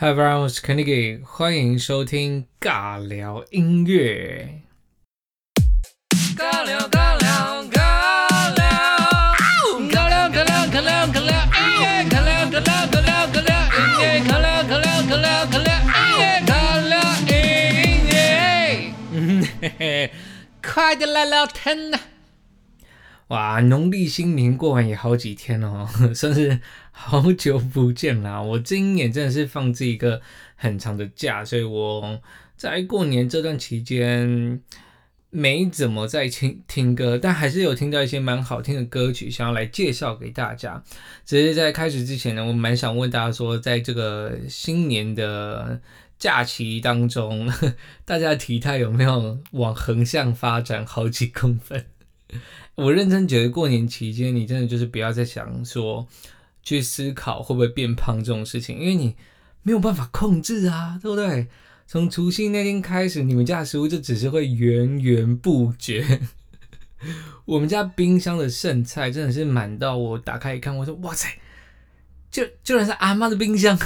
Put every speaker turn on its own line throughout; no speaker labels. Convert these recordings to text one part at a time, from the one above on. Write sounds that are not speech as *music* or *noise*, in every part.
Hi everyone，我是 Kenny，欢迎收听尬聊音乐。尬聊尬聊尬聊，尬聊尬聊尬聊尬聊音乐，尬聊尬聊尬聊尬聊音乐，尬聊尬聊尬聊尬聊音乐，尬聊音乐。嗯嘿嘿，快点来聊天呐！哇，农历新年过完也好几天哦，*laughs* 算是好久不见啦。我今年真的是放这一个很长的假，所以我在过年这段期间没怎么在听听歌，但还是有听到一些蛮好听的歌曲，想要来介绍给大家。只是在开始之前呢，我蛮想问大家说，在这个新年的假期当中，*laughs* 大家体态有没有往横向发展好几公分？*laughs* 我认真觉得过年期间，你真的就是不要再想说去思考会不会变胖这种事情，因为你没有办法控制啊，对不对？从除夕那天开始，你们家的食物就只是会源源不绝。*laughs* 我们家冰箱的剩菜真的是满到我打开一看，我说哇塞，就居然是阿妈的冰箱。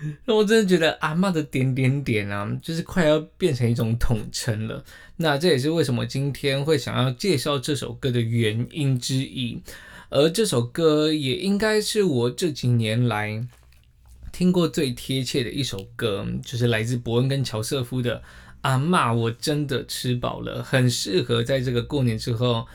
*laughs* 那我真的觉得阿妈的点点点啊，就是快要变成一种统称了。那这也是为什么今天会想要介绍这首歌的原因之一。而这首歌也应该是我这几年来听过最贴切的一首歌，就是来自伯恩跟乔瑟夫的《阿妈我真的吃饱了》，很适合在这个过年之后。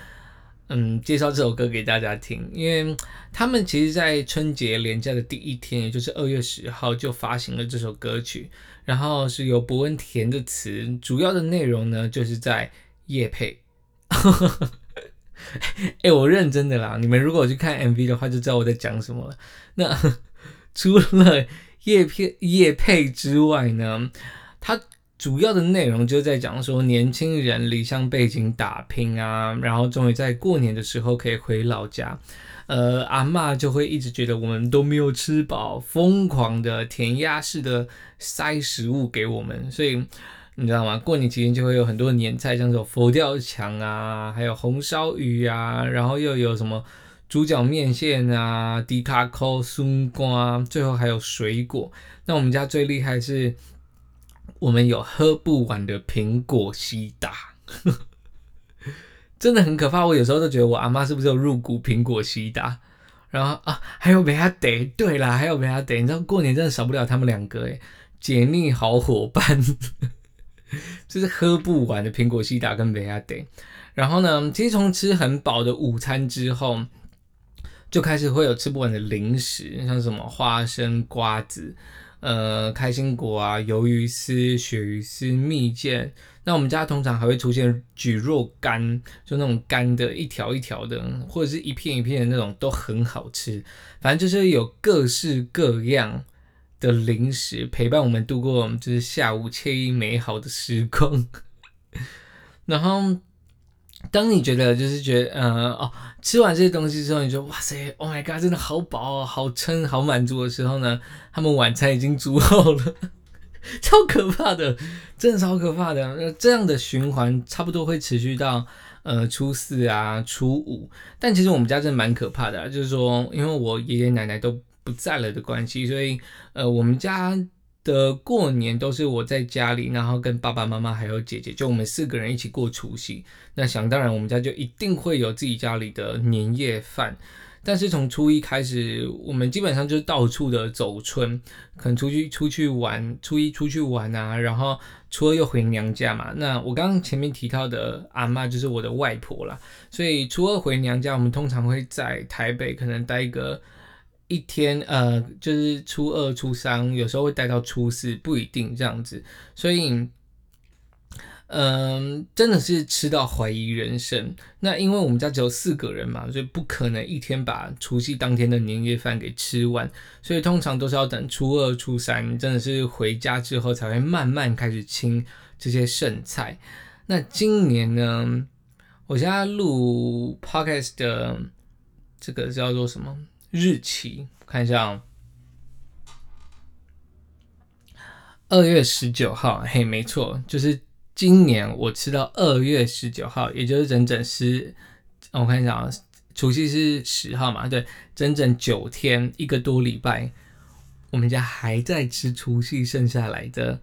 嗯，介绍这首歌给大家听，因为他们其实，在春节连假的第一天，也就是二月十号，就发行了这首歌曲，然后是由伯恩填的词，主要的内容呢，就是在夜配。*laughs* 哎，我认真的啦，你们如果去看 MV 的话，就知道我在讲什么了。那 *laughs* 除了夜配夜配之外呢，他。主要的内容就在讲说，年轻人离乡背景打拼啊，然后终于在过年的时候可以回老家。呃，阿妈就会一直觉得我们都没有吃饱，疯狂的填鸭式的塞食物给我们。所以你知道吗？过年期间就会有很多年菜，像这种佛跳墙啊，还有红烧鱼啊，然后又有什么猪脚面线啊、迪卡扣松瓜，最后还有水果。那我们家最厉害是。我们有喝不完的苹果西打，*laughs* 真的很可怕。我有时候都觉得我阿妈是不是有入股苹果西打？然后啊，还有梅亚得，对啦，还有梅亚得。你知道过年真的少不了他们两个诶解腻好伙伴，*laughs* 就是喝不完的苹果西打跟梅亚得。然后呢，其实从吃很饱的午餐之后，就开始会有吃不完的零食，像什么花生、瓜子。呃，开心果啊，鱿鱼丝、鳕鱼丝、蜜饯。那我们家通常还会出现蒟蒻干，就那种干的，一条一条的，或者是一片一片的那种，都很好吃。反正就是有各式各样的零食陪伴我们度过，就是下午惬意美好的时光。*laughs* 然后。当你觉得就是觉得，呃，哦，吃完这些东西之后，你说，哇塞，Oh my god，真的好饱，好撑，好满足的时候呢，他们晚餐已经煮好了，*laughs* 超可怕的，真的超可怕的。那这样的循环差不多会持续到呃初四啊、初五，但其实我们家真的蛮可怕的，就是说，因为我爷爷奶奶都不在了的关系，所以呃，我们家。的过年都是我在家里，然后跟爸爸妈妈还有姐姐，就我们四个人一起过除夕。那想当然，我们家就一定会有自己家里的年夜饭。但是从初一开始，我们基本上就是到处的走春，可能出去出去玩，初一出去玩啊，然后初二又回娘家嘛。那我刚刚前面提到的阿妈就是我的外婆啦，所以初二回娘家，我们通常会在台北可能待一个。一天，呃，就是初二、初三，有时候会待到初四，不一定这样子。所以，嗯，真的是吃到怀疑人生。那因为我们家只有四个人嘛，所以不可能一天把除夕当天的年夜饭给吃完。所以通常都是要等初二、初三，真的是回家之后才会慢慢开始清这些剩菜。那今年呢，我现在录 podcast 的这个叫做什么？日期看一下哦，二月十九号，嘿，没错，就是今年我吃到二月十九号，也就是整整十，我看一下啊，除夕是十号嘛，对，整整九天，一个多礼拜，我们家还在吃除夕剩下来的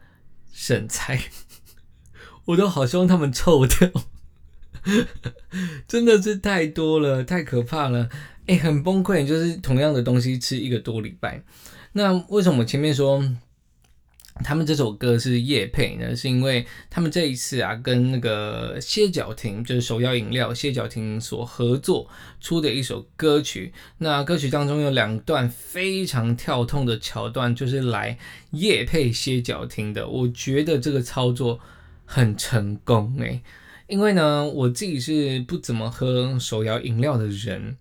剩菜，*laughs* 我都好希望他们臭掉，*laughs* 真的是太多了，太可怕了，哎，很崩溃。就是同样的东西吃一个多礼拜，那为什么前面说？他们这首歌是夜配呢，是因为他们这一次啊，跟那个歇脚亭，就是手摇饮料歇脚亭所合作出的一首歌曲。那歌曲当中有两段非常跳痛的桥段，就是来夜配歇脚亭的。我觉得这个操作很成功诶，因为呢，我自己是不怎么喝手摇饮料的人，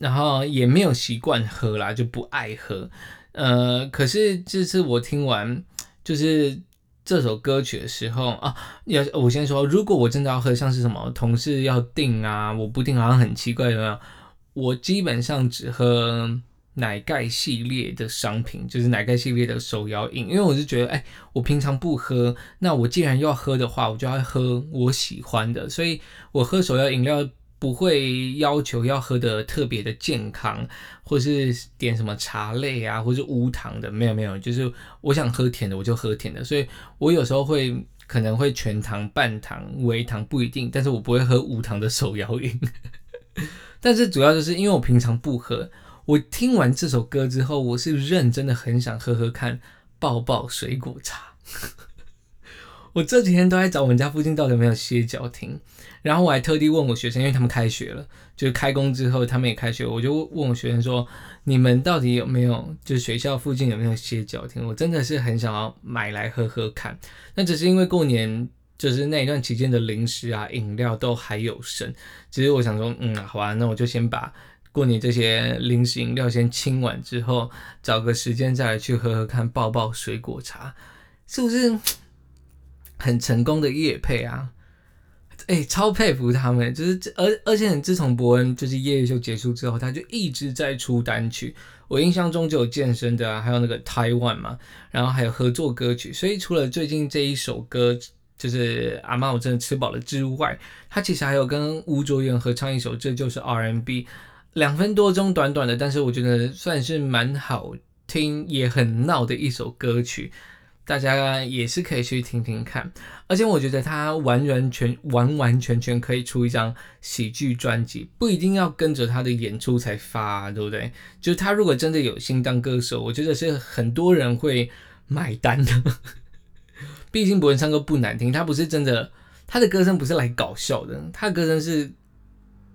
然后也没有习惯喝啦，就不爱喝。呃，可是这次我听完就是这首歌曲的时候啊，要我先说，如果我真的要喝，像是什么同事要订啊，我不订好像很奇怪，有没有？我基本上只喝奶盖系列的商品，就是奶盖系列的手摇饮，因为我是觉得，哎，我平常不喝，那我既然要喝的话，我就要喝我喜欢的，所以我喝手摇饮料。不会要求要喝的特别的健康，或是点什么茶类啊，或是无糖的，没有没有，就是我想喝甜的我就喝甜的，所以我有时候会可能会全糖、半糖、微糖不一定，但是我不会喝无糖的手摇饮。*laughs* 但是主要就是因为我平常不喝，我听完这首歌之后，我是认真的很想喝喝看抱抱水果茶。*laughs* 我这几天都在找我们家附近到底有没有歇脚亭。然后我还特地问我学生，因为他们开学了，就是开工之后他们也开学，我就问我学生说：“你们到底有没有，就是学校附近有没有歇脚亭？”我真的是很想要买来喝喝看。那只是因为过年就是那一段期间的零食啊、饮料都还有剩。其实我想说，嗯，好吧，那我就先把过年这些零食饮料 *laughs* 先清完之后，找个时间再来去喝喝看抱抱水果茶，是不是很成功的夜配啊？哎，超佩服他们，就是而而且自从伯恩就是夜夜秀结束之后，他就一直在出单曲。我印象中就有健身的啊，还有那个台湾嘛，然后还有合作歌曲。所以除了最近这一首歌就是阿妈我真的吃饱了之外，他其实还有跟吴卓源合唱一首《这就是 R&B》，两分多钟短短的，但是我觉得算是蛮好听也很闹的一首歌曲。大家也是可以去听听看，而且我觉得他完完全完完全全可以出一张喜剧专辑，不一定要跟着他的演出才发，对不对？就是他如果真的有心当歌手，我觉得是很多人会买单的。*laughs* 毕竟博文唱歌不难听，他不是真的，他的歌声不是来搞笑的，他的歌声是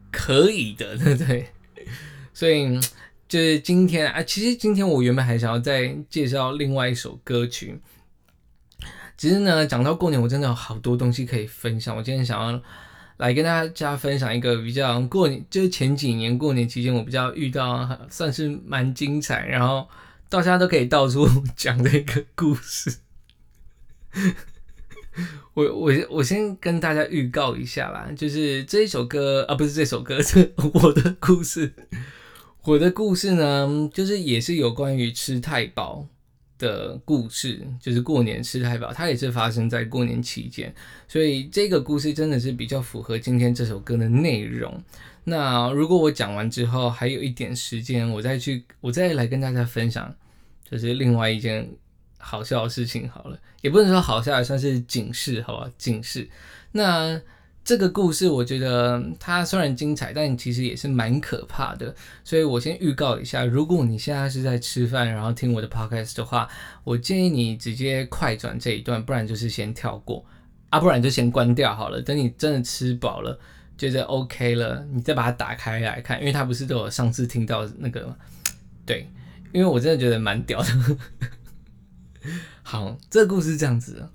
可以的，对不对？所以就是今天啊，其实今天我原本还想要再介绍另外一首歌曲。其实呢，讲到过年，我真的有好多东西可以分享。我今天想要来跟大家分享一个比较过年，就是前几年过年期间我比较遇到算是蛮精彩，然后大家都可以到处讲的一个故事。我我我先跟大家预告一下啦，就是这一首歌啊，不是这首歌，是 *laughs* 我的故事。我的故事呢，就是也是有关于吃太饱。的故事就是过年吃太饱，它也是发生在过年期间，所以这个故事真的是比较符合今天这首歌的内容。那如果我讲完之后还有一点时间，我再去，我再来跟大家分享，就是另外一件好笑的事情好了，也不能说好笑，算是警示，好吧？警示。那。这个故事我觉得它虽然精彩，但其实也是蛮可怕的。所以我先预告一下，如果你现在是在吃饭，然后听我的 podcast 的话，我建议你直接快转这一段，不然就是先跳过啊，不然就先关掉好了。等你真的吃饱了，觉得 OK 了，你再把它打开来看，因为它不是都有上次听到那个，对，因为我真的觉得蛮屌的。*laughs* 好，这个故事这样子。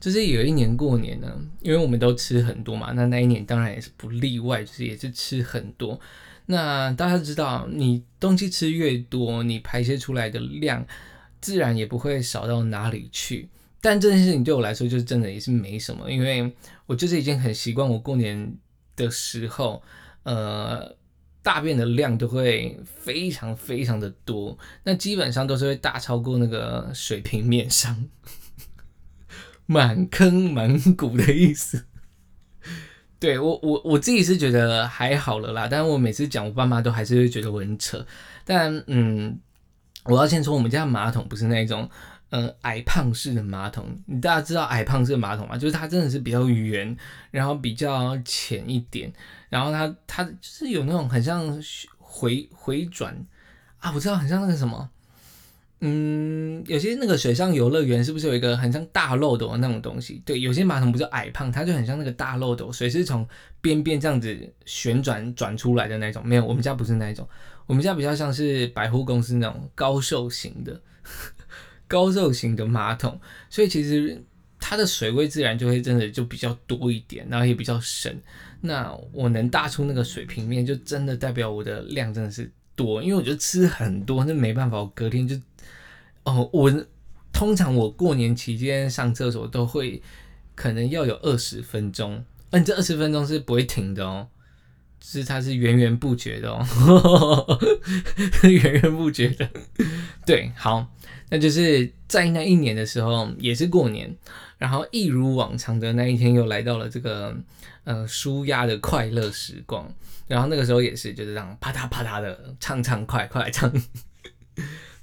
就是有一年过年呢，因为我们都吃很多嘛，那那一年当然也是不例外，就是也是吃很多。那大家知道，你东西吃越多，你排泄出来的量自然也不会少到哪里去。但这件事情对我来说，就是真的也是没什么，因为我就是已经很习惯，我过年的时候，呃，大便的量都会非常非常的多，那基本上都是会大超过那个水平面上。满坑满谷的意思，*laughs* 对我我我自己是觉得还好了啦，但是我每次讲，我爸妈都还是会觉得我很扯。但嗯，我要先说，我们家马桶不是那种，呃，矮胖式的马桶。你大家知道矮胖式马桶吗？就是它真的是比较圆，然后比较浅一点，然后它它就是有那种很像回回转啊，我知道很像那个什么。嗯，有些那个水上游乐园是不是有一个很像大漏斗的那种东西？对，有些马桶不是矮胖，它就很像那个大漏斗，水是从边边这样子旋转转出来的那种。没有，我们家不是那一种，我们家比较像是百货公司那种高瘦型的高瘦型的马桶，所以其实它的水位自然就会真的就比较多一点，然后也比较深。那我能大出那个水平面，就真的代表我的量真的是多，因为我觉得吃很多，那没办法，我隔天就。哦，我通常我过年期间上厕所都会可能要有二十分钟，嗯，这二十分钟是不会停的哦，是它是源源不绝的哦，*laughs* 源源不绝的。对，好，那就是在那一年的时候也是过年，然后一如往常的那一天又来到了这个呃舒压的快乐时光，然后那个时候也是就是这样啪嗒啪嗒的唱唱快快唱。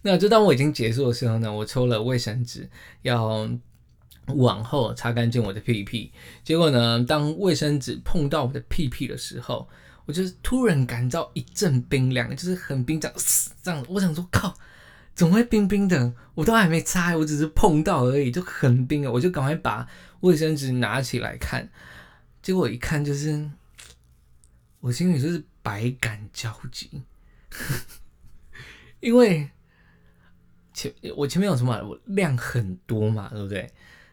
那就当我已经结束的时候呢，我抽了卫生纸要往后擦干净我的屁屁。结果呢，当卫生纸碰到我的屁屁的时候，我就突然感到一阵冰凉，就是很冰这样，这样。我想说，靠，怎么会冰冰的？我都还没擦，我只是碰到而已，就很冰啊。我就赶快把卫生纸拿起来看，结果一看就是，我心里就是百感交集，*laughs* 因为。前我前面有什么？我量很多嘛，对不对？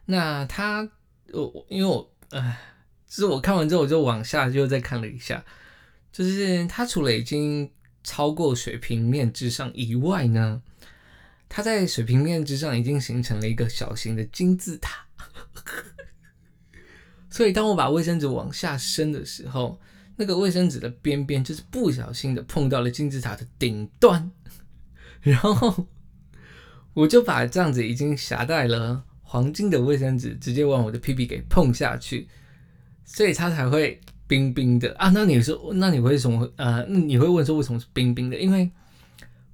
那他我因为我呃，就是我看完之后我就往下就再看了一下，就是它除了已经超过水平面之上以外呢，它在水平面之上已经形成了一个小型的金字塔。*laughs* 所以当我把卫生纸往下伸的时候，那个卫生纸的边边就是不小心的碰到了金字塔的顶端，*laughs* 然后。我就把这样子已经夹带了黄金的卫生纸直接往我的屁屁给碰下去，所以它才会冰冰的啊。那你说，那你会什么？呃，你会问说为什么是冰冰的？因为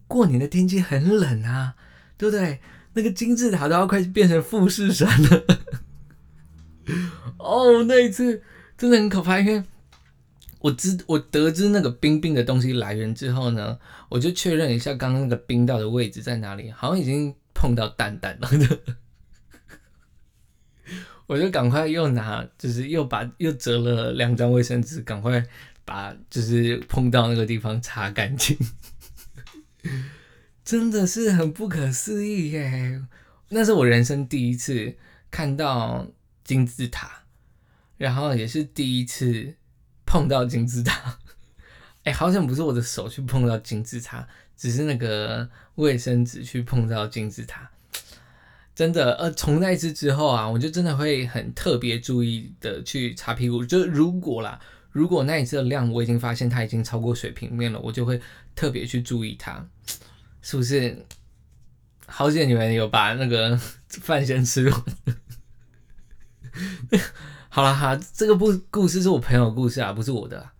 过年的天气很冷啊，对不对？那个金字塔都要快变成富士山了。*laughs* 哦，那一次真的很可怕，因为我知我得知那个冰冰的东西来源之后呢。我就确认一下刚刚那个冰到的位置在哪里，好像已经碰到蛋蛋了。*laughs* 我就赶快又拿，就是又把又折了两张卫生纸，赶快把就是碰到那个地方擦干净。*laughs* 真的是很不可思议耶！那是我人生第一次看到金字塔，然后也是第一次碰到金字塔。*laughs* 哎，好像不是我的手去碰到金字塔，只是那个卫生纸去碰到金字塔。真的，呃，从那一次之后啊，我就真的会很特别注意的去擦屁股。就如果啦，如果那一次的量我已经发现它已经超过水平面了，我就会特别去注意它，是不是？好险你们有把那个饭先吃完。好了哈，这个故故事是我朋友故事啊，不是我的。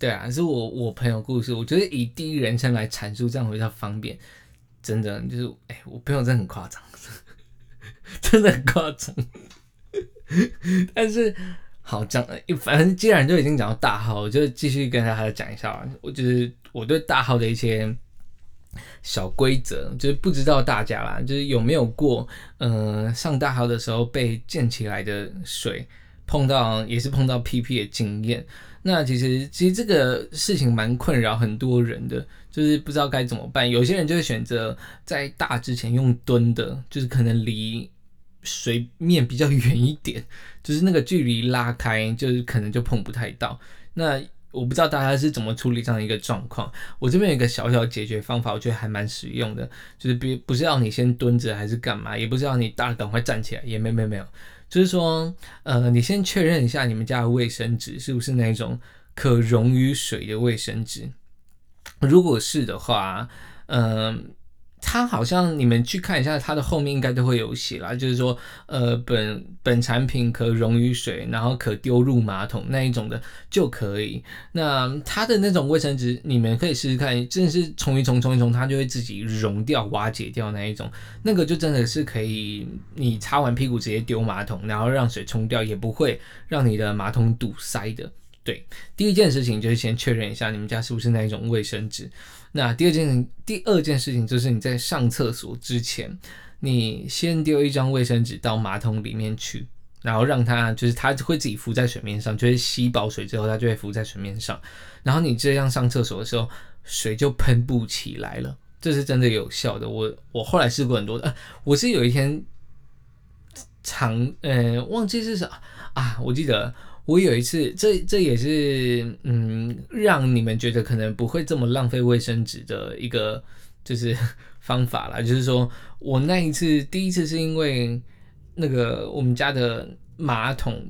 对啊，是我我朋友故事，我觉得以第一人称来阐述这样比较方便。真的就是，哎，我朋友真的很夸张，*laughs* 真的很夸张。但是好讲，反正既然就已经讲到大号，我就继续跟大家讲一下。我就是我对大号的一些小规则，就是不知道大家啦，就是有没有过，呃，上大号的时候被溅起来的水碰到，也是碰到 PP 的经验。那其实，其实这个事情蛮困扰很多人的，就是不知道该怎么办。有些人就会选择在大之前用蹲的，就是可能离水面比较远一点，*laughs* 就是那个距离拉开，就是可能就碰不太到。那我不知道大家是怎么处理这样一个状况。我这边有一个小小解决方法，我觉得还蛮实用的，就是别不是要你先蹲着还是干嘛，也不是要你大赶快站起来，也没没没有。就是说，呃，你先确认一下你们家的卫生纸是不是那种可溶于水的卫生纸。如果是的话，嗯，它好像你们去看一下，它的后面应该都会有写啦，就是说，呃，本本产品可溶于水，然后可丢入马桶那一种的就可以。那它的那种卫生纸，你们可以试试看，真的是冲一冲，冲一冲，它就会自己溶掉、瓦解掉那一种，那个就真的是可以，你擦完屁股直接丢马桶，然后让水冲掉，也不会让你的马桶堵塞的。对，第一件事情就是先确认一下你们家是不是那一种卫生纸。那第二件第二件事情就是你在上厕所之前，你先丢一张卫生纸到马桶里面去，然后让它就是它会自己浮在水面上，就是吸饱水之后它就会浮在水面上，然后你这样上厕所的时候，水就喷不起来了，这是真的有效的。我我后来试过很多的，我是有一天长呃忘记是啥啊，我记得。我有一次，这这也是嗯，让你们觉得可能不会这么浪费卫生纸的一个就是 *laughs* 方法啦。就是说我那一次第一次是因为那个我们家的马桶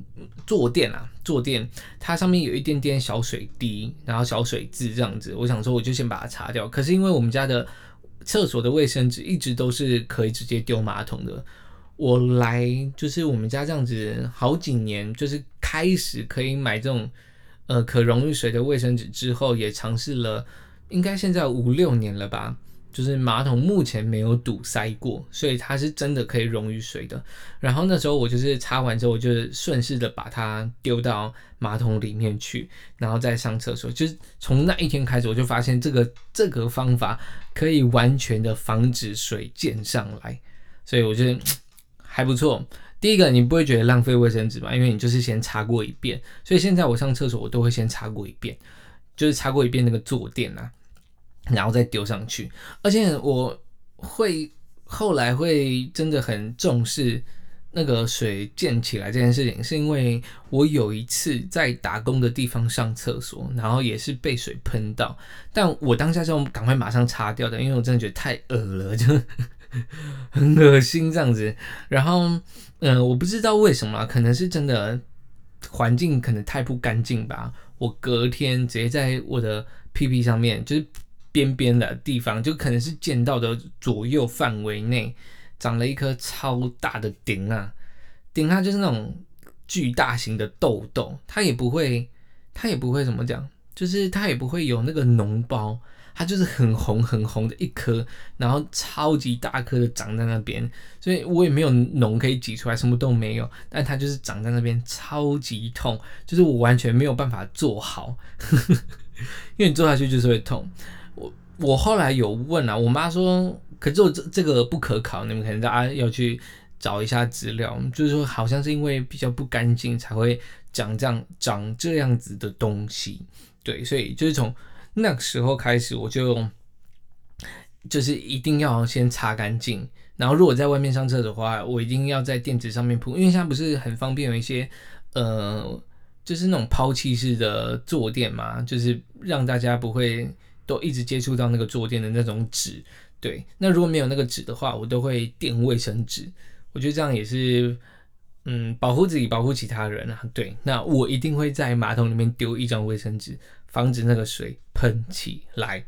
坐垫啊，坐垫它上面有一点点小水滴，然后小水渍这样子，我想说我就先把它擦掉。可是因为我们家的厕所的卫生纸一直都是可以直接丢马桶的。我来就是我们家这样子好几年，就是开始可以买这种呃可溶于水的卫生纸之后，也尝试了，应该现在五六年了吧。就是马桶目前没有堵塞过，所以它是真的可以溶于水的。然后那时候我就是擦完之后，我就顺势的把它丢到马桶里面去，然后再上厕所。就是从那一天开始，我就发现这个这个方法可以完全的防止水溅上来，所以我觉得。还不错。第一个，你不会觉得浪费卫生纸吧？因为你就是先擦过一遍，所以现在我上厕所我都会先擦过一遍，就是擦过一遍那个坐垫啊，然后再丢上去。而且我会后来会真的很重视那个水溅起来这件事情，是因为我有一次在打工的地方上厕所，然后也是被水喷到，但我当下就赶快马上擦掉的，因为我真的觉得太恶了，就。*laughs* 很恶心这样子，然后，嗯，我不知道为什么，可能是真的环境可能太不干净吧。我隔天直接在我的屁屁上面，就是边边的地方，就可能是见到的左右范围内，长了一颗超大的顶啊！顶它就是那种巨大型的痘痘，它也不会，它也不会怎么讲，就是它也不会有那个脓包。它就是很红很红的一颗，然后超级大颗的长在那边，所以我也没有脓可以挤出来，什么都没有。但它就是长在那边，超级痛，就是我完全没有办法做好，*laughs* 因为你做下去就是会痛。我我后来有问啊，我妈说，可是我这这个不可考，你们可能大家要去找一下资料，就是说好像是因为比较不干净才会长这样长这样子的东西，对，所以就是从。那个时候开始，我就就是一定要先擦干净。然后，如果在外面上厕所的话，我一定要在垫子上面铺，因为现在不是很方便有一些呃，就是那种抛弃式的坐垫嘛，就是让大家不会都一直接触到那个坐垫的那种纸。对，那如果没有那个纸的话，我都会垫卫生纸。我觉得这样也是嗯，保护自己，保护其他人啊。对，那我一定会在马桶里面丢一张卫生纸。防止那个水喷起来。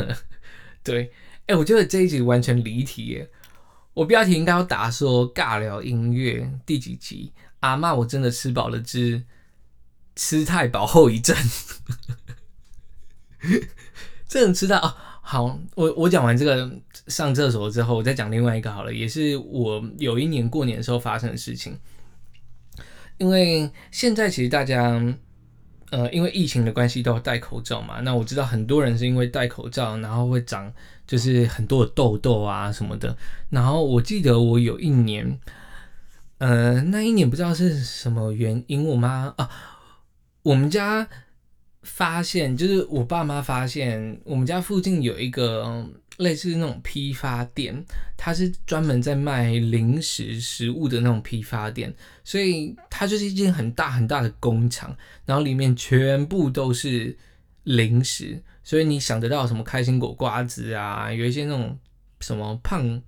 *laughs* 对，哎，我觉得这一集完全离题耶。我标题应该要打说尬聊音乐第几集？阿妈，我真的吃饱了之吃太饱后遗症。*laughs* 真的吃到哦。好，我我讲完这个上厕所之后，我再讲另外一个好了，也是我有一年过年的时候发生的事情。因为现在其实大家。呃，因为疫情的关系都要戴口罩嘛。那我知道很多人是因为戴口罩，然后会长就是很多的痘痘啊什么的。然后我记得我有一年，呃，那一年不知道是什么原因，我妈啊，我们家发现，就是我爸妈发现，我们家附近有一个。类似那种批发店，它是专门在卖零食食物的那种批发店，所以它就是一间很大很大的工厂，然后里面全部都是零食，所以你想得到什么开心果、瓜子啊，有一些那种什么胖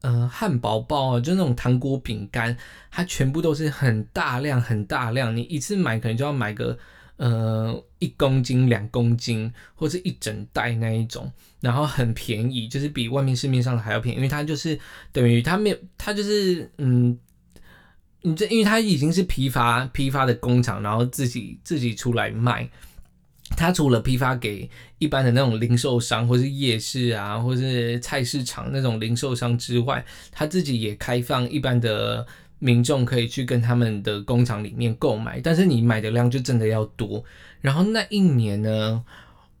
呃汉堡包啊，就那种糖果饼干，它全部都是很大量很大量，你一次买可能就要买个。呃一公斤、两公斤或者一整袋那一种，然后很便宜，就是比外面市面上的还要便宜，因为它就是等于它没有，它就是嗯。你这，因为它已经是批发批发的工厂，然后自己自己出来卖。它除了批发给一般的那种零售商，或是夜市啊，或是菜市场那种零售商之外，它自己也开放一般的民众可以去跟他们的工厂里面购买。但是你买的量就真的要多。然后那一年呢，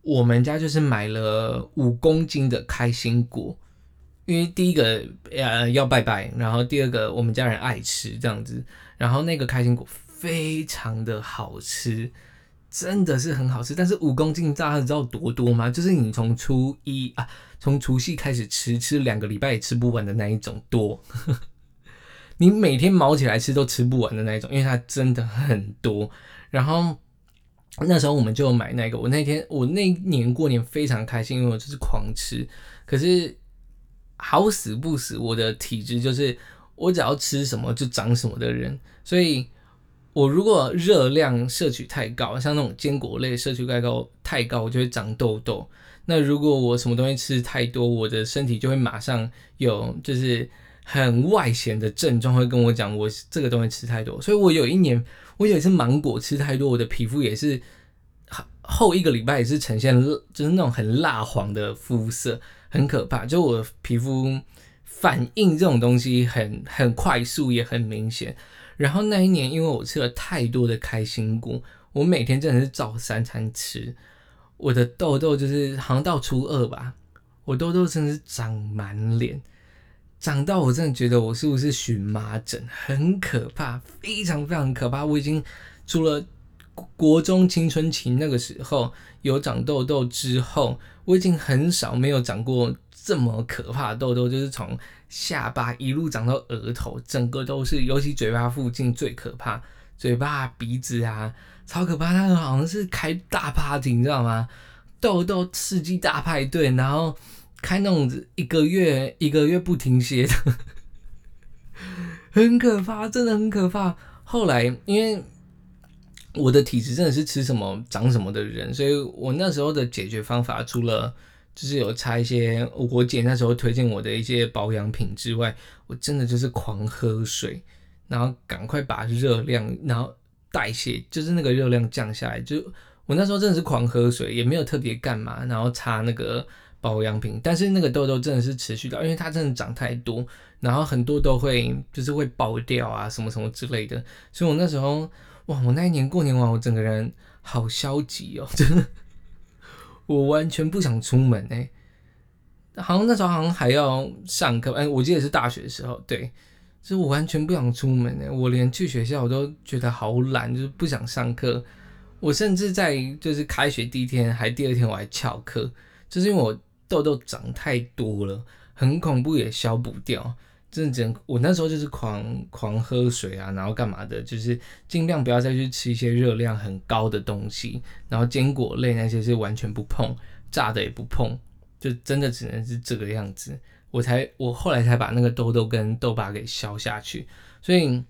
我们家就是买了五公斤的开心果。因为第一个呃要拜拜，然后第二个我们家人爱吃这样子，然后那个开心果非常的好吃，真的是很好吃。但是五公斤大家知道多多吗？就是你从初一啊，从除夕开始吃，吃两个礼拜也吃不完的那一种多，你每天毛起来吃都吃不完的那种，因为它真的很多。然后那时候我们就买那个，我那天我那年过年非常开心，因为我就是狂吃，可是。好死不死，我的体质就是我只要吃什么就长什么的人，所以我如果热量摄取太高，像那种坚果类摄取太高太高，我就会长痘痘。那如果我什么东西吃太多，我的身体就会马上有就是很外显的症状，会跟我讲我这个东西吃太多。所以我有一年，我有一次芒果吃太多，我的皮肤也是后一个礼拜也是呈现就是那种很蜡黄的肤色。很可怕，就我皮肤反应这种东西很很快速，也很明显。然后那一年，因为我吃了太多的开心果，我每天真的是照三餐吃，我的痘痘就是好像到初二吧，我痘痘真的是长满脸，长到我真的觉得我是不是荨麻疹，很可怕，非常非常可怕。我已经除了国中青春期那个时候有长痘痘之后。我已经很少没有长过这么可怕的痘痘，就是从下巴一路长到额头，整个都是，尤其嘴巴附近最可怕，嘴巴、鼻子啊，超可怕。那个好像是开大 party，你知道吗？痘痘刺激大派对，然后开那种一个月一个月不停歇的，*laughs* 很可怕，真的很可怕。后来因为。我的体质真的是吃什么长什么的人，所以我那时候的解决方法，除了就是有擦一些我姐那时候推荐我的一些保养品之外，我真的就是狂喝水，然后赶快把热量，然后代谢，就是那个热量降下来。就我那时候真的是狂喝水，也没有特别干嘛，然后擦那个保养品，但是那个痘痘真的是持续到，因为它真的长太多，然后很多都会就是会爆掉啊，什么什么之类的，所以我那时候。哇！我那一年过年完，我整个人好消极哦，*laughs* 真的，我完全不想出门哎。好像那时候好像还要上课，哎，我记得是大学的时候，对，就是我完全不想出门哎，我连去学校我都觉得好懒，就是不想上课。我甚至在就是开学第一天还第二天我还翘课，就是因为我痘痘长太多了，很恐怖也消不掉。真的，真我那时候就是狂狂喝水啊，然后干嘛的，就是尽量不要再去吃一些热量很高的东西，然后坚果类那些是完全不碰，炸的也不碰，就真的只能是这个样子。我才我后来才把那个痘痘跟痘疤给消下去。所以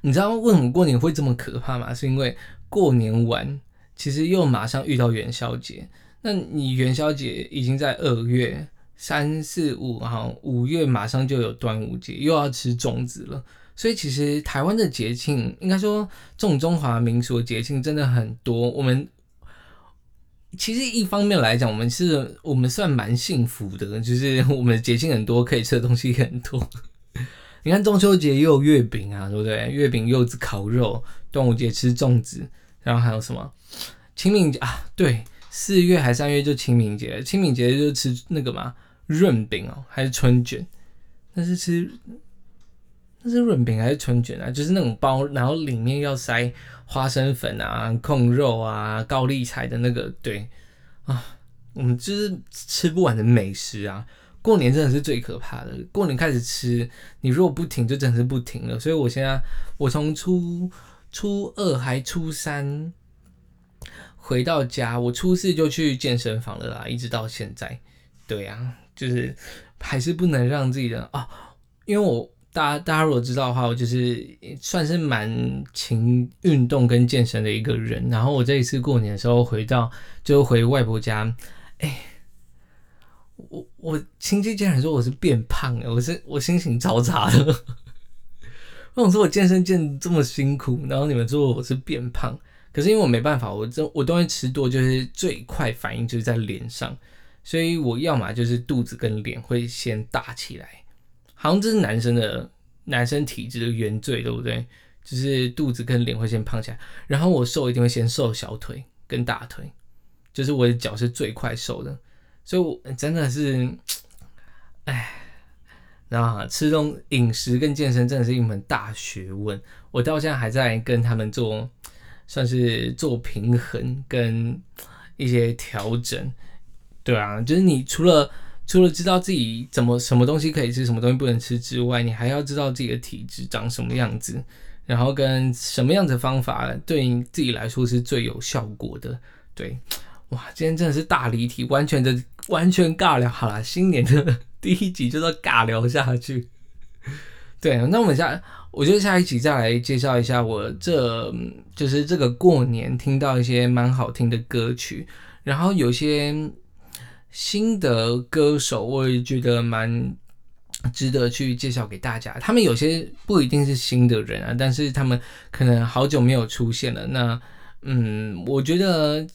你知道为什么过年会这么可怕吗？是因为过年完，其实又马上遇到元宵节。那你元宵节已经在二月。三四五哈，五月马上就有端午节，又要吃粽子了。所以其实台湾的节庆，应该说这种中华民俗的节庆真的很多。我们其实一方面来讲，我们是我们算蛮幸福的，就是我们的节庆很多，可以吃的东西很多。*laughs* 你看中秋节又有月饼啊，对不对？月饼、柚子、烤肉；端午节吃粽子，然后还有什么？清明节啊，对，四月还三月就清明节，清明节就吃那个嘛。润饼哦，还是春卷？那是吃，那是润饼还是春卷啊？就是那种包，然后里面要塞花生粉啊、控肉啊、高丽菜的那个。对啊，我们就是吃不完的美食啊！过年真的是最可怕的。过年开始吃，你如果不停，就真的是不停了。所以我现在，我从初初二还初三回到家，我初四就去健身房了啦，一直到现在。对呀。就是还是不能让自己的啊，因为我大家大家如果知道的话，我就是算是蛮勤运动跟健身的一个人。然后我这一次过年的时候回到就回外婆家，哎，我我亲戚竟然说我是变胖了，我是我心情超差的。*laughs* 我想说我健身健这么辛苦，然后你们说我是变胖，可是因为我没办法，我这我东西吃多，就是最快反应就是在脸上，所以我要么就是肚子跟脸会先大起来。好像这是男生的男生体质的原罪，对不对？就是肚子跟脸会先胖起来，然后我瘦一定会先瘦小腿跟大腿，就是我的脚是最快瘦的，所以我真的是，哎，然后吃东饮食跟健身真的是一门大学问，我到现在还在跟他们做，算是做平衡跟一些调整，对啊，就是你除了。除了知道自己怎么什么东西可以吃，什么东西不能吃之外，你还要知道自己的体质长什么样子，然后跟什么样的方法对你自己来说是最有效果的。对，哇，今天真的是大离题，完全的完全尬聊。好了，新年的 *laughs* 第一集就要尬聊下去。对，那我们下，我觉得下一集再来介绍一下我这就是这个过年听到一些蛮好听的歌曲，然后有些。新的歌手，我也觉得蛮值得去介绍给大家。他们有些不一定是新的人啊，但是他们可能好久没有出现了。那，嗯，我觉得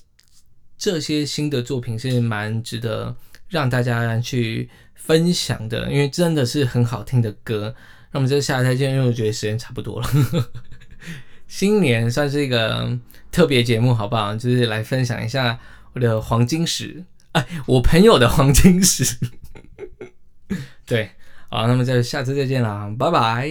这些新的作品是蛮值得让大家去分享的，因为真的是很好听的歌。那我们就下次再见，因为我觉得时间差不多了。*laughs* 新年算是一个特别节目，好不好？就是来分享一下我的黄金史。哎，我朋友的黄金史，*laughs* 对，好，那么就下次再见了，拜拜。